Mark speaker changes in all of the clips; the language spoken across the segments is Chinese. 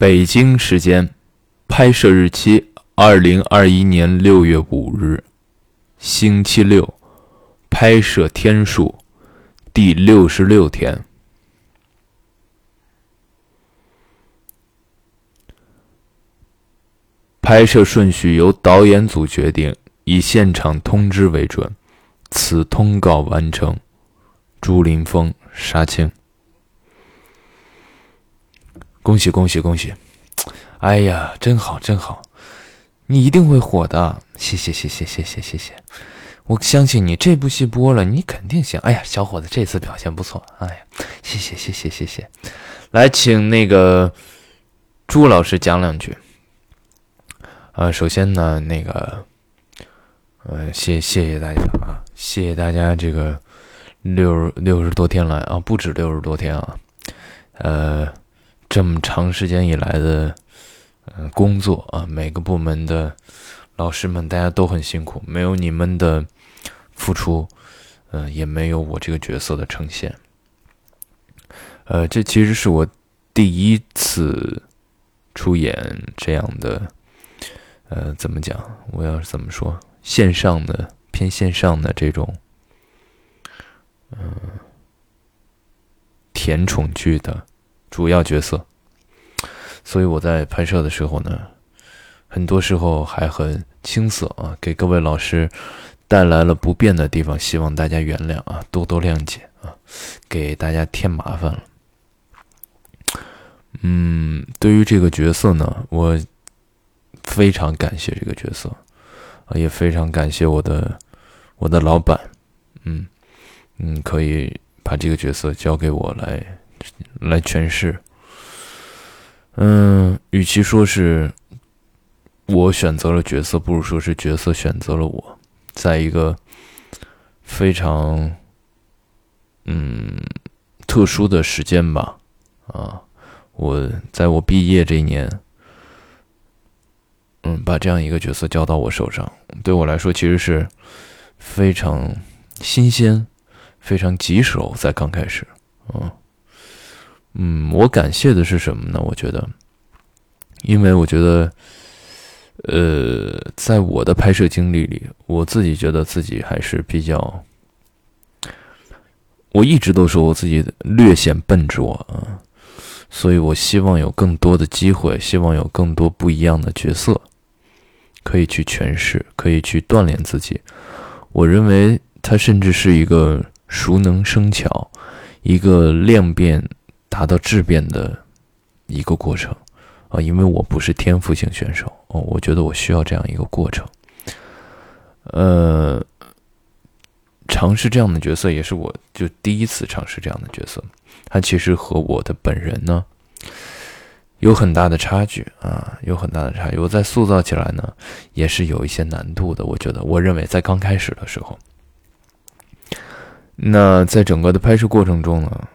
Speaker 1: 北京时间，拍摄日期二零二一年六月五日，星期六，拍摄天数第六十六天。拍摄顺序由导演组决定，以现场通知为准。此通告完成。朱林峰、杀青。恭喜恭喜恭喜！哎呀，真好真好，你一定会火的。谢谢谢谢谢谢谢谢，我相信你这部戏播了，你肯定行。哎呀，小伙子这次表现不错。哎呀，谢谢谢谢谢谢。来，请那个朱老师讲两句。呃，首先呢，那个，呃，谢谢谢大家啊，谢谢大家这个六六十多天来啊，不止六十多天啊，呃。这么长时间以来的，嗯，工作啊，每个部门的老师们，大家都很辛苦，没有你们的付出，嗯，也没有我这个角色的呈现。呃，这其实是我第一次出演这样的，呃，怎么讲？我要是怎么说？线上的偏线上的这种，嗯，甜宠剧的。主要角色，所以我在拍摄的时候呢，很多时候还很青涩啊，给各位老师带来了不便的地方，希望大家原谅啊，多多谅解啊，给大家添麻烦了。嗯，对于这个角色呢，我非常感谢这个角色啊，也非常感谢我的我的老板，嗯嗯，可以把这个角色交给我来。来诠释，嗯，与其说是我选择了角色，不如说是角色选择了我。在一个非常嗯特殊的时间吧，啊，我在我毕业这一年，嗯，把这样一个角色交到我手上，对我来说其实是非常新鲜、非常棘手，在刚开始，嗯。嗯，我感谢的是什么呢？我觉得，因为我觉得，呃，在我的拍摄经历里，我自己觉得自己还是比较，我一直都说我自己略显笨拙啊，所以我希望有更多的机会，希望有更多不一样的角色可以去诠释，可以去锻炼自己。我认为它甚至是一个熟能生巧，一个量变。达到质变的一个过程啊，因为我不是天赋型选手哦，我觉得我需要这样一个过程。呃，尝试这样的角色也是我就第一次尝试这样的角色，它其实和我的本人呢有很大的差距啊，有很大的差距。我在塑造起来呢也是有一些难度的，我觉得，我认为在刚开始的时候，那在整个的拍摄过程中呢。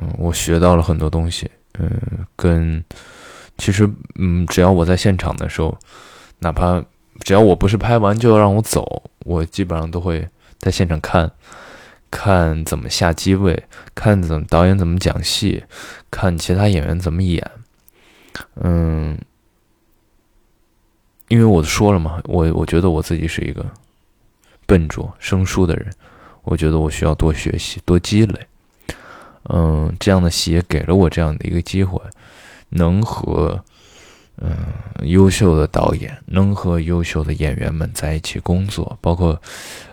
Speaker 1: 嗯，我学到了很多东西。嗯，跟其实，嗯，只要我在现场的时候，哪怕只要我不是拍完就要让我走，我基本上都会在现场看，看怎么下机位，看怎么导演怎么讲戏，看其他演员怎么演。嗯，因为我说了嘛，我我觉得我自己是一个笨拙生疏的人，我觉得我需要多学习，多积累。嗯，这样的戏也给了我这样的一个机会，能和嗯优秀的导演，能和优秀的演员们在一起工作，包括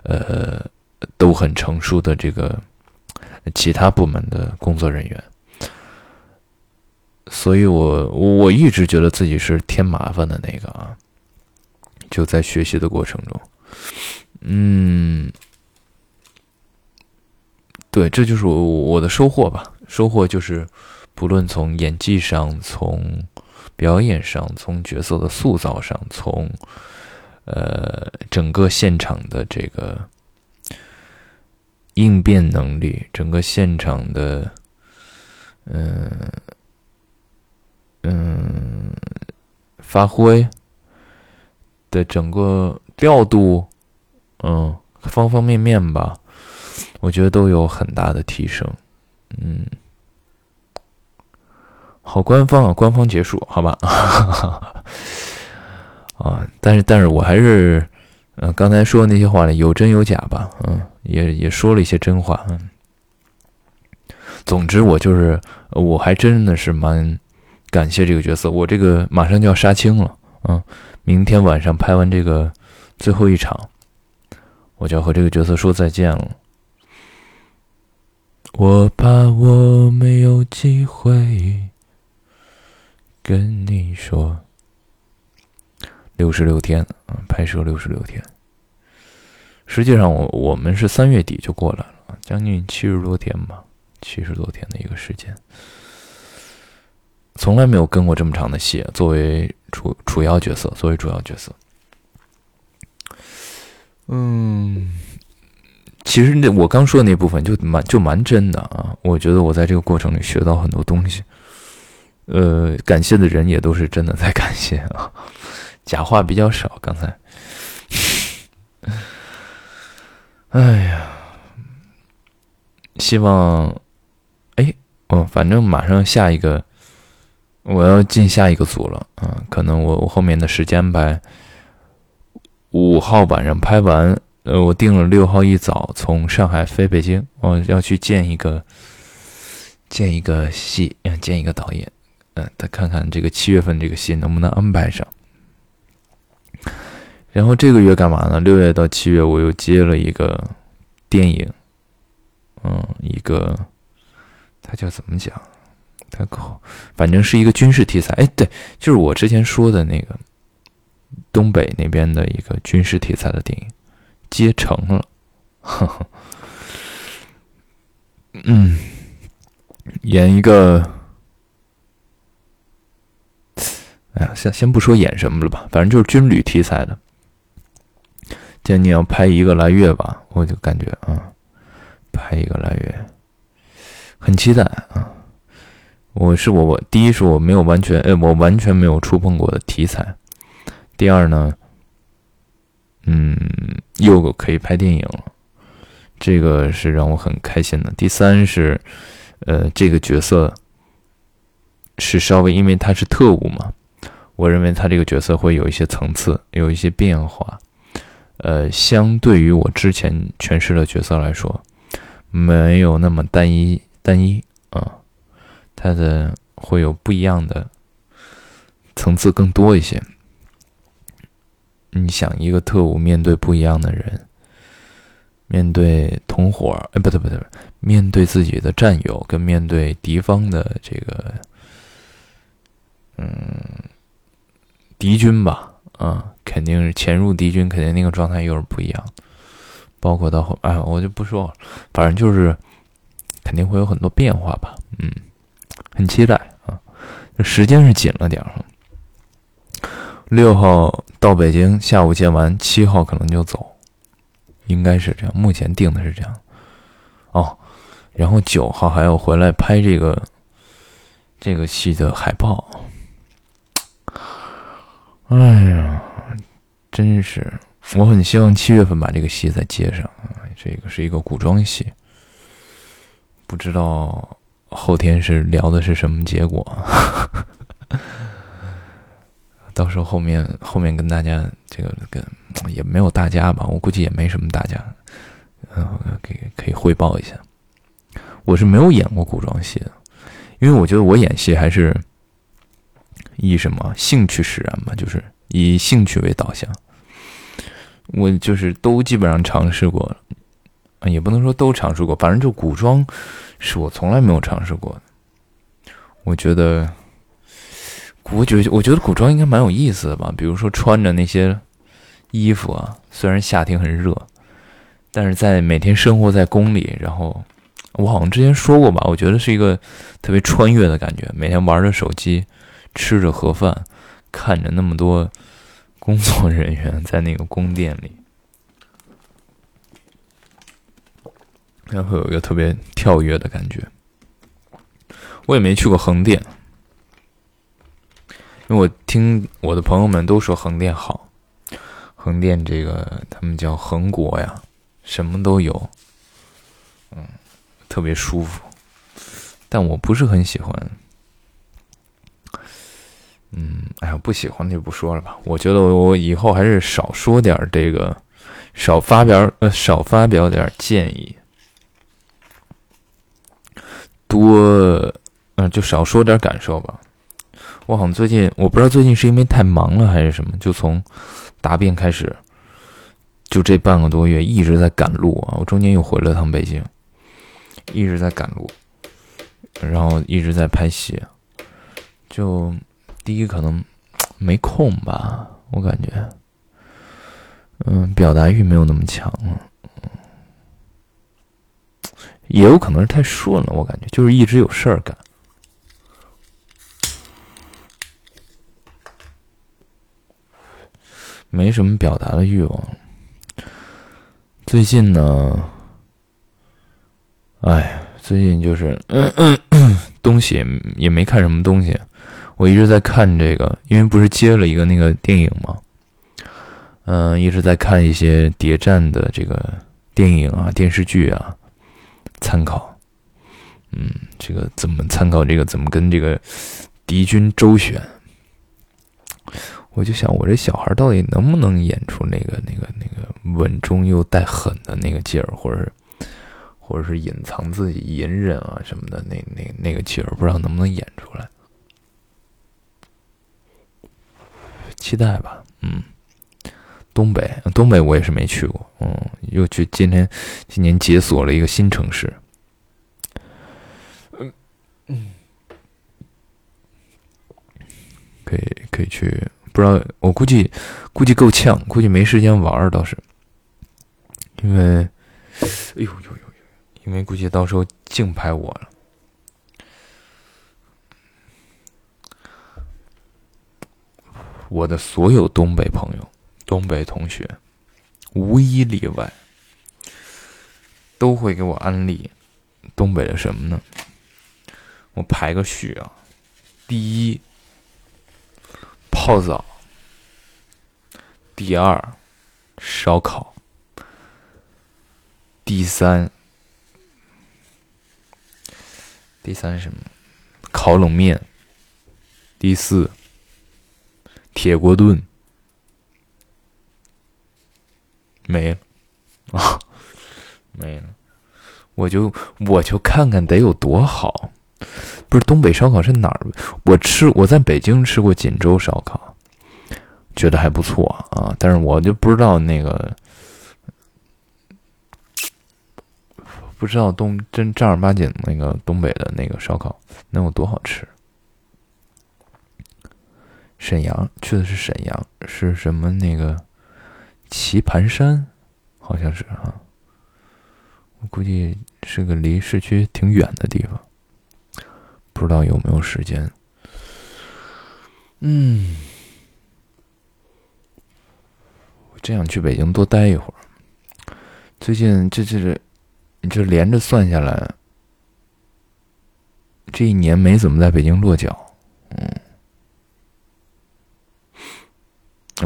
Speaker 1: 呃都很成熟的这个其他部门的工作人员，所以我我一直觉得自己是添麻烦的那个啊，就在学习的过程中，嗯。对，这就是我我的收获吧。收获就是，不论从演技上、从表演上、从角色的塑造上、从呃整个现场的这个应变能力、整个现场的嗯嗯发挥的整个调度，嗯，方方面面吧。我觉得都有很大的提升，嗯，好官方啊，官方结束，好吧？啊，但是但是我还是，呃，刚才说的那些话呢有真有假吧？嗯，也也说了一些真话。嗯，总之我就是，我还真的是蛮感谢这个角色。我这个马上就要杀青了，嗯，明天晚上拍完这个最后一场，我就要和这个角色说再见了。我怕我没有机会跟你说，六十六天啊，拍摄六十六天。实际上，我我们是三月底就过来了，将近七十多天吧，七十多天的一个时间，从来没有跟过这么长的戏，作为主主要角色，作为主要角色，嗯。其实那我刚说的那部分就蛮就蛮真的啊！我觉得我在这个过程里学到很多东西，呃，感谢的人也都是真的在感谢啊，假话比较少。刚才，哎呀，希望，哎，哦，反正马上下一个，我要进下一个组了啊！可能我我后面的时间安排，五号晚上拍完。呃，我定了六号一早从上海飞北京，我要去见一个见一个戏，见一个导演，嗯，他看看这个七月份这个戏能不能安排上。然后这个月干嘛呢？六月到七月我又接了一个电影，嗯，一个他叫怎么讲？他靠，反正是一个军事题材。哎，对，就是我之前说的那个东北那边的一个军事题材的电影。接成了，呵 呵嗯，演一个，哎呀，先先不说演什么了吧，反正就是军旅题材的。今年要拍一个来月吧，我就感觉啊，拍一个来月，很期待啊。我是我我第一是我没有完全，哎，我完全没有触碰过的题材。第二呢。嗯，又可以拍电影了，这个是让我很开心的。第三是，呃，这个角色是稍微因为他是特务嘛，我认为他这个角色会有一些层次，有一些变化。呃，相对于我之前诠释的角色来说，没有那么单一单一啊，他的会有不一样的层次更多一些。你想一个特务面对不一样的人，面对同伙，哎，不对不对，面对自己的战友，跟面对敌方的这个，嗯，敌军吧，啊，肯定是潜入敌军，肯定那个状态又是不一样。包括到后，哎，我就不说了，反正就是肯定会有很多变化吧，嗯，很期待啊，时间是紧了点儿。六号到北京，下午见完，七号可能就走，应该是这样。目前定的是这样。哦，然后九号还要回来拍这个这个戏的海报。哎呀，真是，我很希望七月份把这个戏再接上。这个是一个古装戏，不知道后天是聊的是什么结果。到时候后面后面跟大家这个跟也没有大家吧，我估计也没什么大家，嗯，给可以汇报一下。我是没有演过古装戏的，因为我觉得我演戏还是以什么兴趣使然吧，就是以兴趣为导向。我就是都基本上尝试过，也不能说都尝试过，反正就古装是我从来没有尝试过的。我觉得。我觉得我觉得古装应该蛮有意思的吧，比如说穿着那些衣服啊，虽然夏天很热，但是在每天生活在宫里，然后我好像之前说过吧，我觉得是一个特别穿越的感觉，每天玩着手机，吃着盒饭，看着那么多工作人员在那个宫殿里，然后有一个特别跳跃的感觉。我也没去过横店。因为我听我的朋友们都说横店好，横店这个他们叫横国呀，什么都有，嗯，特别舒服，但我不是很喜欢嗯，哎呀，不喜欢就不说了吧。我觉得我以后还是少说点这个，少发表呃，少发表点建议，多嗯，就少说点感受吧。我好像最近，我不知道最近是因为太忙了还是什么，就从答辩开始，就这半个多月一直在赶路啊。我中间又回了趟北京，一直在赶路，然后一直在拍戏，就。第一可能没空吧，我感觉，嗯，表达欲没有那么强了，也有可能是太顺了，我感觉就是一直有事儿干，没什么表达的欲望。最近呢，哎，最近就是 东西也没看什么东西。我一直在看这个，因为不是接了一个那个电影嘛，嗯，一直在看一些谍战的这个电影啊、电视剧啊，参考，嗯，这个怎么参考这个怎么跟这个敌军周旋？我就想，我这小孩到底能不能演出那个那个那个稳中又带狠的那个劲儿，或者是或者是隐藏自己隐忍啊什么的那那那个劲儿，不知道能不能演出来。期待吧，嗯，东北，东北我也是没去过，嗯，又去今天今年解锁了一个新城市，嗯嗯，可以可以去，不知道我估计估计够呛，估计没时间玩儿倒是，因为，哎呦呦呦呦，因为估计到时候竞拍我了。我的所有东北朋友、东北同学，无一例外，都会给我安利东北的什么呢？我排个序啊：第一，泡澡；第二，烧烤；第三，第三是什么？烤冷面；第四。铁锅炖没了啊，没了，我就我就看看得有多好。不是东北烧烤是哪儿？我吃我在北京吃过锦州烧烤，觉得还不错啊。但是我就不知道那个，不知道东真正儿八经那个东北的那个烧烤能有多好吃。沈阳去的是沈阳，是什么那个棋盘山，好像是啊。我估计是个离市区挺远的地方，不知道有没有时间。嗯，我真想去北京多待一会儿。最近这这这，你这连着算下来，这一年没怎么在北京落脚。嗯。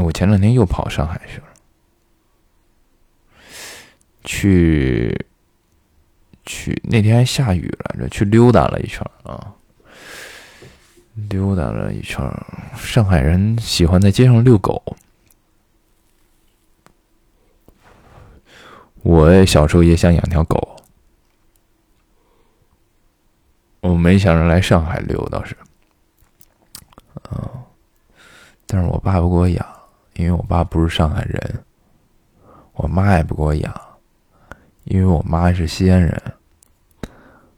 Speaker 1: 我前两天又跑上海去了，去去那天还下雨来着，去溜达了一圈啊，溜达了一圈。上海人喜欢在街上遛狗，我小时候也想养条狗，我没想着来上海溜倒是，嗯，但是我爸不给我养。因为我爸不是上海人，我妈也不给我养，因为我妈是西安人，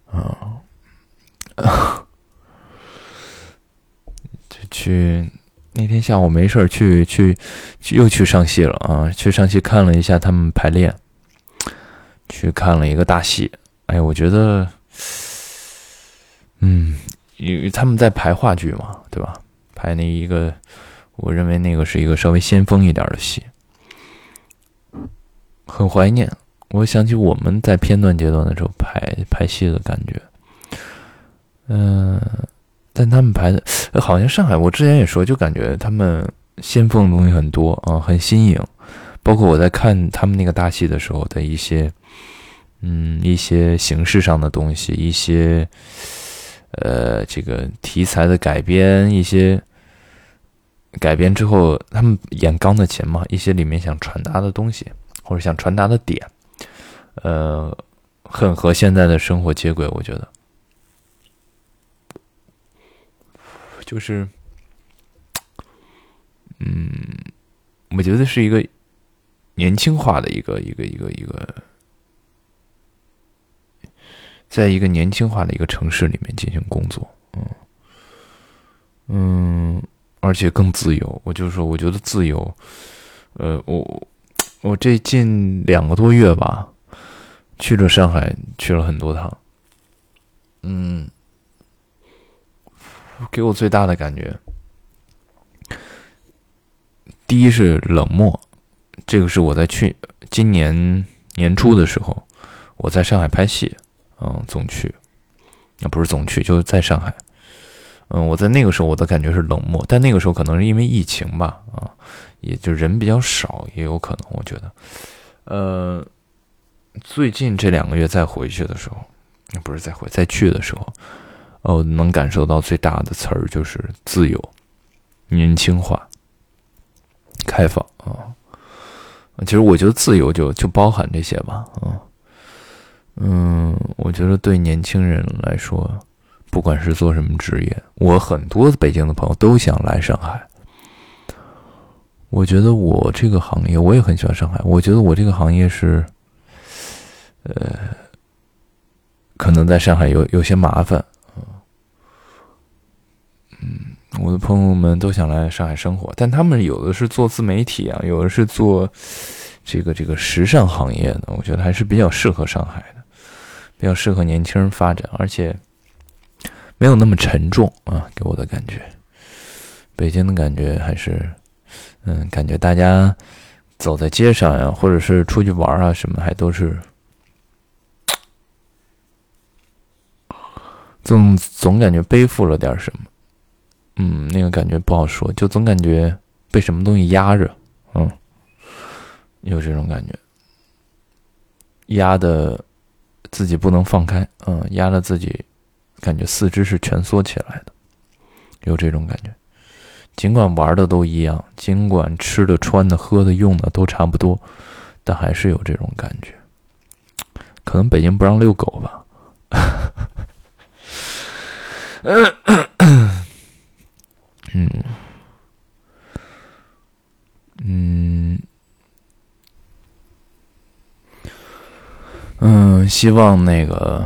Speaker 1: 啊，就 去那天下午没事儿去去又去上戏了啊，去上戏看了一下他们排练，去看了一个大戏，哎，我觉得，嗯，因为他们在排话剧嘛，对吧？排那一个。我认为那个是一个稍微先锋一点的戏，很怀念。我想起我们在片段阶段的时候拍拍戏的感觉，嗯，但他们拍的好像上海，我之前也说，就感觉他们先锋的东西很多啊，很新颖。包括我在看他们那个大戏的时候的一些，嗯，一些形式上的东西，一些，呃，这个题材的改编，一些。改编之后，他们演钢的琴嘛，一些里面想传达的东西或者想传达的点，呃，很和现在的生活接轨，我觉得，就是，嗯，我觉得是一个年轻化的一个一个一个一个。在一个年轻化的一个城市里面进行工作，嗯嗯，而且更自由。我就说，我觉得自由，呃，我我这近两个多月吧，去了上海，去了很多趟，嗯，给我最大的感觉，第一是冷漠，这个是我在去今年年初的时候，我在上海拍戏。嗯，总去，那不是总去，就是在上海。嗯，我在那个时候我的感觉是冷漠，但那个时候可能是因为疫情吧，啊，也就人比较少，也有可能，我觉得。呃，最近这两个月再回去的时候，不是再回再去的时候，哦，能感受到最大的词儿就是自由、年轻化、开放啊。其实我觉得自由就就包含这些吧，啊。嗯，我觉得对年轻人来说，不管是做什么职业，我很多北京的朋友都想来上海。我觉得我这个行业，我也很喜欢上海。我觉得我这个行业是，呃，可能在上海有有些麻烦。嗯，我的朋友们都想来上海生活，但他们有的是做自媒体啊，有的是做这个这个时尚行业的，我觉得还是比较适合上海的。比较适合年轻人发展，而且没有那么沉重啊，给我的感觉。北京的感觉还是，嗯，感觉大家走在街上呀，或者是出去玩啊，什么还都是，总总感觉背负了点什么，嗯，那个感觉不好说，就总感觉被什么东西压着，嗯，有这种感觉，压的。自己不能放开，嗯，压的自己，感觉四肢是蜷缩起来的，有这种感觉。尽管玩的都一样，尽管吃的、穿的、喝的、用的都差不多，但还是有这种感觉。可能北京不让遛狗吧。嗯，嗯。嗯，希望那个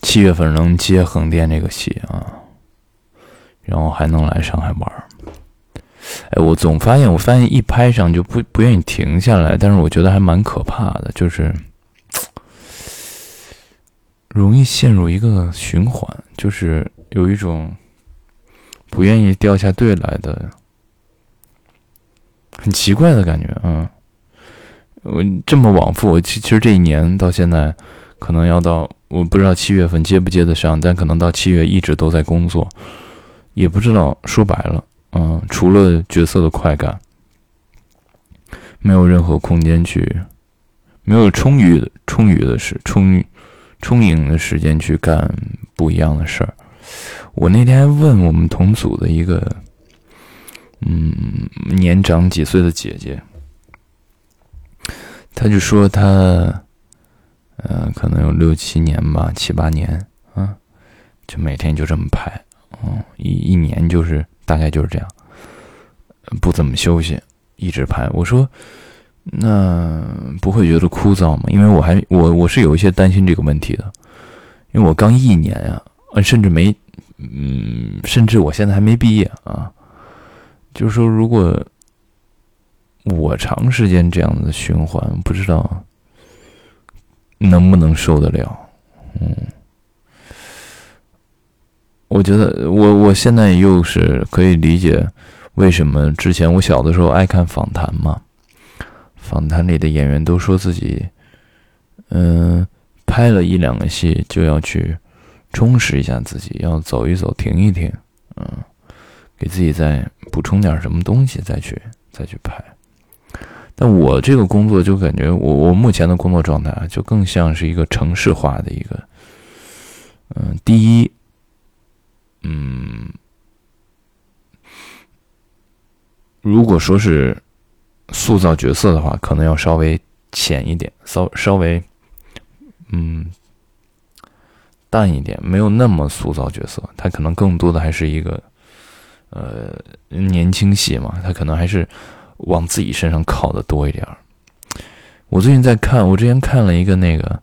Speaker 1: 七月份能接横店这个戏啊，然后还能来上海玩。哎，我总发现，我发现一拍上就不不愿意停下来，但是我觉得还蛮可怕的，就是容易陷入一个循环，就是有一种不愿意掉下队来的很奇怪的感觉，啊。我这么往复，我其其实这一年到现在，可能要到我不知道七月份接不接得上，但可能到七月一直都在工作，也不知道说白了，嗯，除了角色的快感，没有任何空间去，没有充裕的充裕的时充充盈的时间去干不一样的事儿。我那天问我们同组的一个，嗯，年长几岁的姐姐。她就说她，嗯，可能有六七年吧，七八年，啊，就每天就这么拍，嗯，一一年就是大概就是这样，不怎么休息，一直拍。我说，那不会觉得枯燥吗？因为我还我我是有一些担心这个问题的，因为我刚一年呀，甚至没，嗯，甚至我现在还没毕业啊，就是说如果。我长时间这样的循环，不知道能不能受得了。嗯，我觉得我我现在又是可以理解为什么之前我小的时候爱看访谈嘛。访谈里的演员都说自己，嗯，拍了一两个戏就要去充实一下自己，要走一走，停一停，嗯，给自己再补充点什么东西，再去再去拍。但我这个工作就感觉，我我目前的工作状态啊，就更像是一个城市化的一个，嗯，第一，嗯，如果说是塑造角色的话，可能要稍微浅一点，稍稍微嗯淡一点，没有那么塑造角色。他可能更多的还是一个呃年轻戏嘛，他可能还是往自己身上靠的多一点。我最近在看，我之前看了一个那个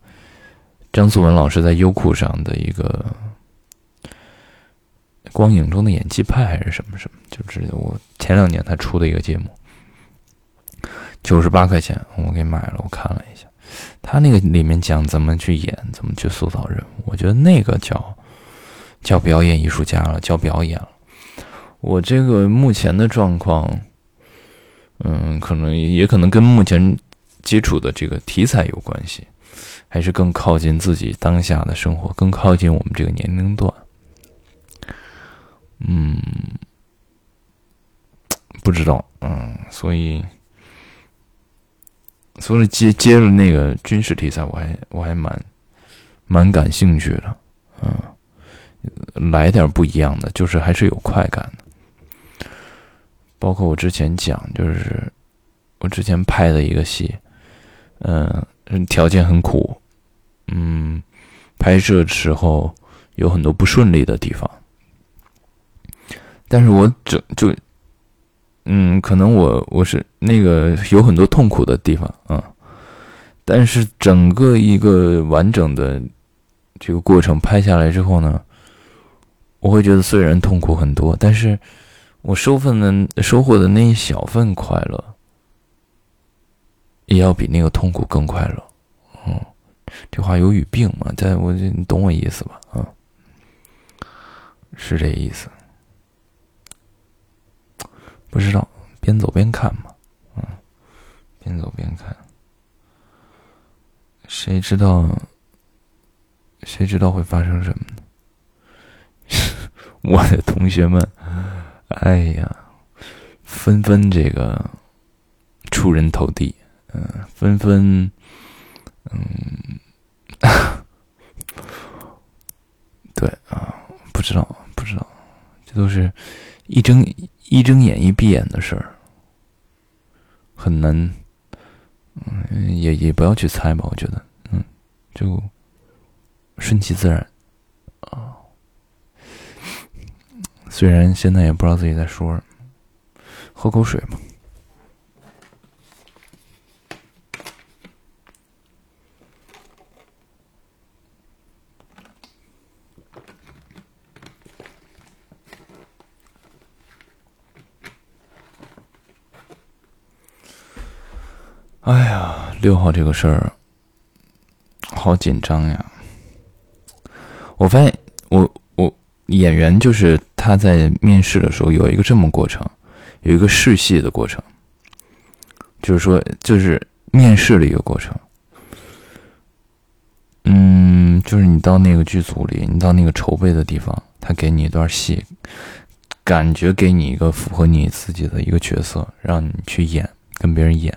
Speaker 1: 张颂文老师在优酷上的一个。光影中的演技派还是什么什么，就是我前两年他出的一个节目，九十八块钱我给买了，我看了一下，他那个里面讲怎么去演，怎么去塑造人物，我觉得那个叫叫表演艺术家了，叫表演了。我这个目前的状况，嗯，可能也可能跟目前接触的这个题材有关系，还是更靠近自己当下的生活，更靠近我们这个年龄段。嗯，不知道，嗯，所以，所以接接着那个军事题材，我还我还蛮蛮感兴趣的，嗯，来点不一样的，就是还是有快感的。包括我之前讲，就是我之前拍的一个戏，嗯，条件很苦，嗯，拍摄时候有很多不顺利的地方。但是我整就，嗯，可能我我是那个有很多痛苦的地方啊，但是整个一个完整的这个过程拍下来之后呢，我会觉得虽然痛苦很多，但是我收份的收获的那一小份快乐，也要比那个痛苦更快乐。嗯，这话有语病嘛？在我你懂我意思吧？啊，是这意思。不知道，边走边看嘛，嗯，边走边看，谁知道，谁知道会发生什么呢？我的同学们，哎呀，纷纷这个出人头地，嗯，纷纷，嗯，对啊，不知道，不知道，这都是一睁。一睁眼一闭眼的事儿，很难，嗯，也也不要去猜吧。我觉得，嗯，就顺其自然啊。虽然现在也不知道自己在说什么，喝口水吧。哎呀，六号这个事儿好紧张呀！我发现，我我演员就是他在面试的时候有一个这么过程，有一个试戏的过程，就是说，就是面试的一个过程。嗯，就是你到那个剧组里，你到那个筹备的地方，他给你一段戏，感觉给你一个符合你自己的一个角色，让你去演，跟别人演。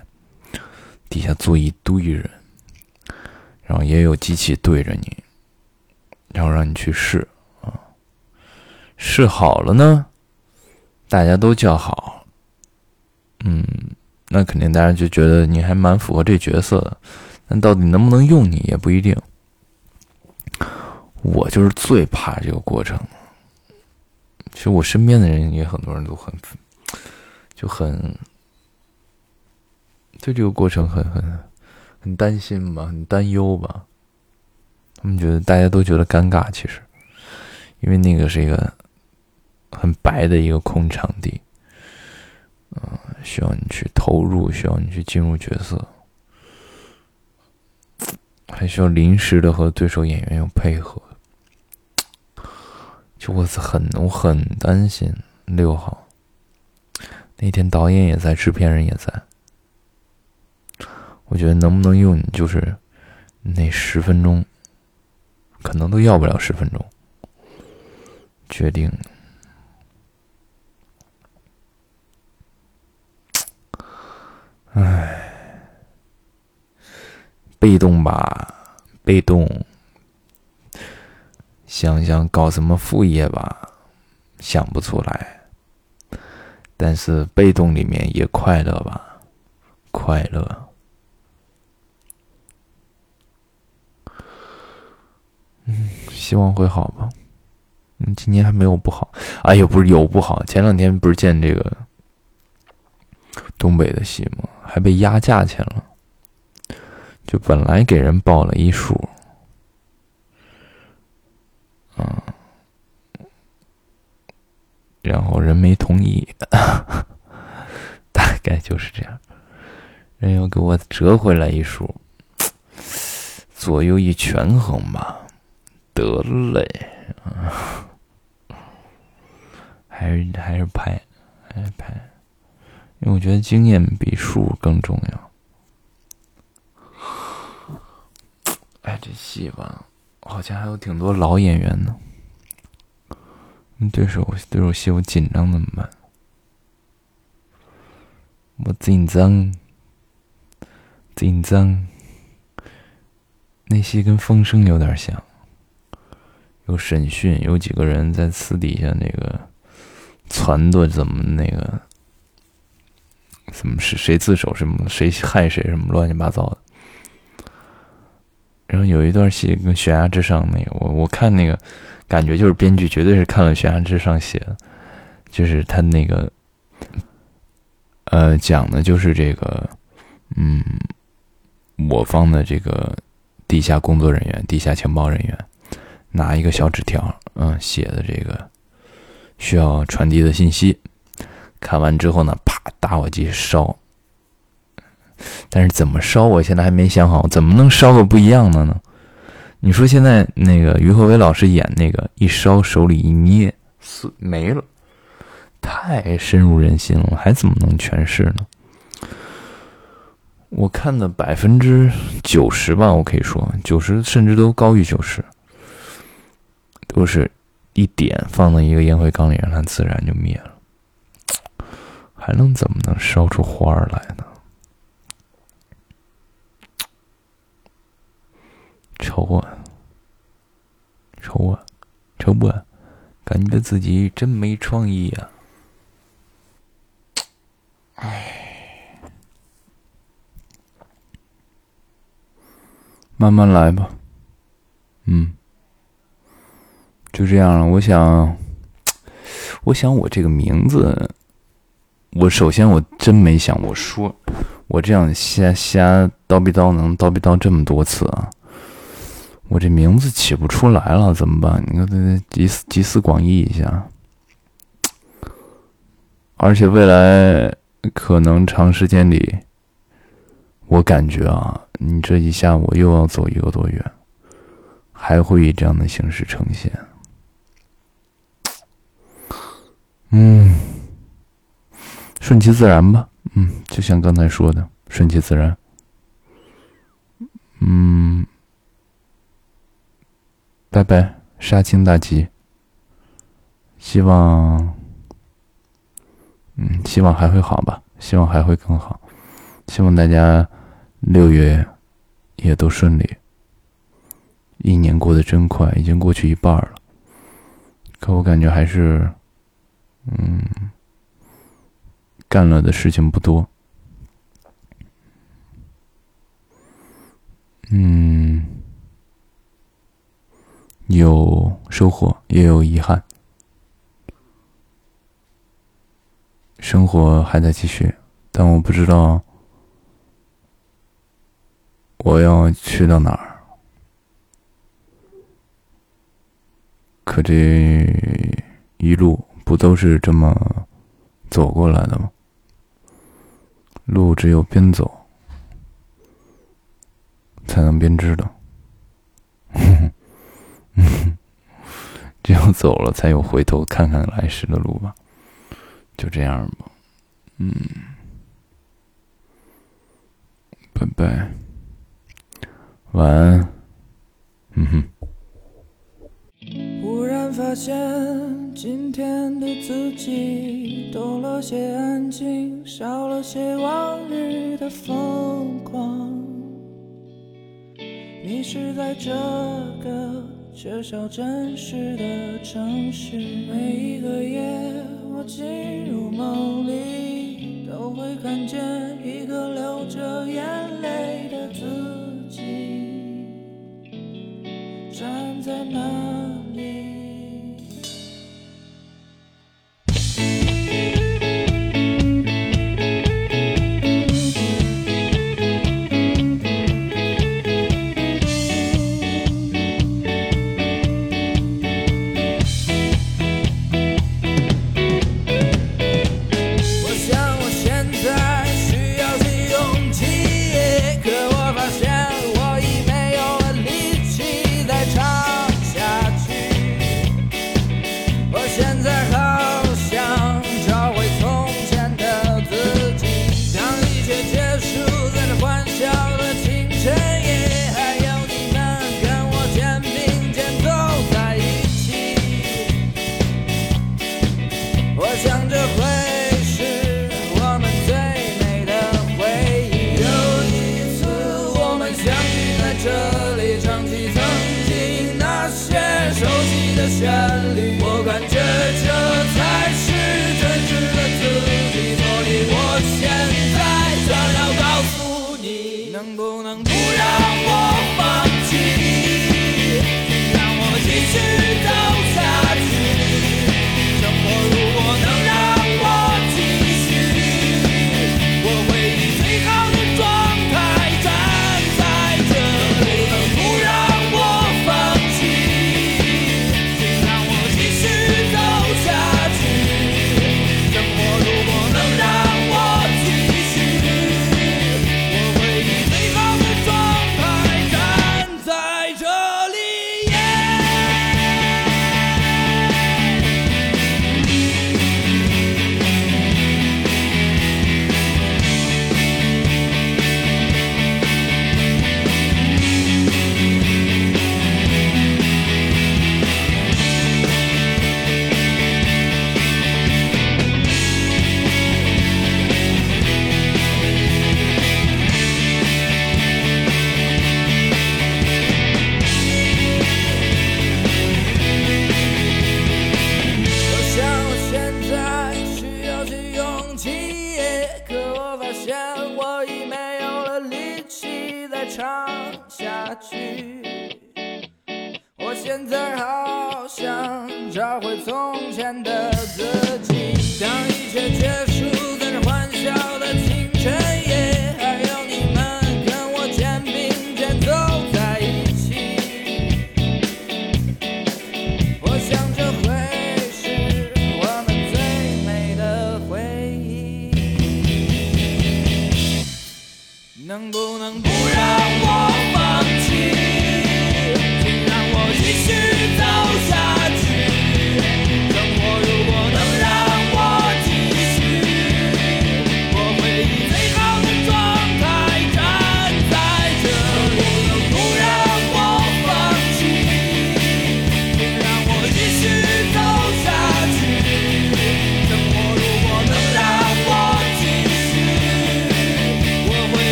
Speaker 1: 底下坐一堆人，然后也有机器对着你，然后让你去试啊，试好了呢，大家都叫好，嗯，那肯定大家就觉得你还蛮符合这角色的，但到底能不能用你也不一定。我就是最怕这个过程，其实我身边的人也很多人都很，就很。对这个过程很很很担心吧，很担忧吧。他们觉得大家都觉得尴尬，其实，因为那个是一个很白的一个空场地，嗯，需要你去投入，需要你去进入角色，还需要临时的和对手演员有配合。就我很我很担心六号那天，导演也在，制片人也在。我觉得能不能用你就是那十分钟，可能都要不了十分钟，决定。唉，被动吧，被动。想想搞什么副业吧，想不出来。但是被动里面也快乐吧，快乐。嗯，希望会好吧。嗯，今年还没有不好。哎呦，不是有不好。前两天不是见这个东北的戏吗？还被压价钱了。就本来给人报了一数，嗯，然后人没同意，大概就是这样。人又给我折回来一数，左右一权衡吧，得嘞，还是还是拍，还是拍，因为我觉得经验比数更重要。哎，这戏吧，好像还有挺多老演员呢。对手对手戏我紧张怎么办？我紧张，紧张。那戏跟《风声》有点像，有审讯，有几个人在私底下那个撺掇怎么那个，怎么是谁自首什么，谁害谁什么乱七八糟的。然后有一段戏跟《悬崖之上》那个，我我看那个，感觉就是编剧绝对是看了《悬崖之上》写的，就是他那个，呃，讲的就是这个，嗯，我方的这个地下工作人员、地下情报人员拿一个小纸条，嗯，写的这个需要传递的信息，看完之后呢，啪，打火机烧。但是怎么烧，我现在还没想好，怎么能烧个不一样的呢？你说现在那个于和伟老师演那个一烧手里一捏，死没了，太深入人心了，还怎么能诠释呢？我看的百分之九十吧，我可以说九十甚至都高于九十，都是一点放到一个烟灰缸里，让它自然就灭了，还能怎么能烧出花儿来呢？愁啊，愁啊，愁不？感觉自己真没创意呀！哎，慢慢来吧。嗯，就这样了。我想，我想我这个名字，我首先我真没想我说我这样瞎瞎叨逼叨能叨逼叨这么多次啊！我这名字起不出来了，怎么办？你看，这集思集思广益一下。而且未来可能长时间里，我感觉啊，你这一下我又要走一个多月，还会以这样的形式呈现。嗯，顺其自然吧。嗯，就像刚才说的，顺其自然。嗯。拜拜，杀青大吉。希望，嗯，希望还会好吧，希望还会更好。希望大家六月也都顺利。一年过得真快，已经过去一半了。可我感觉还是，嗯，干了的事情不多。嗯。有收获，也有遗憾。生活还在继续，但我不知道我要去到哪儿。可这一路不都是这么走过来的吗？路只有边走，才能边知道。只有走了，才有回头看看来时的路吧。就这样吧，嗯，拜拜，晚安，嗯哼。发现今天的自己多了些安静，少了些往日的疯狂。迷失在这个缺少真实的城市，每一个夜我进入梦里
Speaker 2: 都会看见一个流着眼泪的自己。站在那里。能不能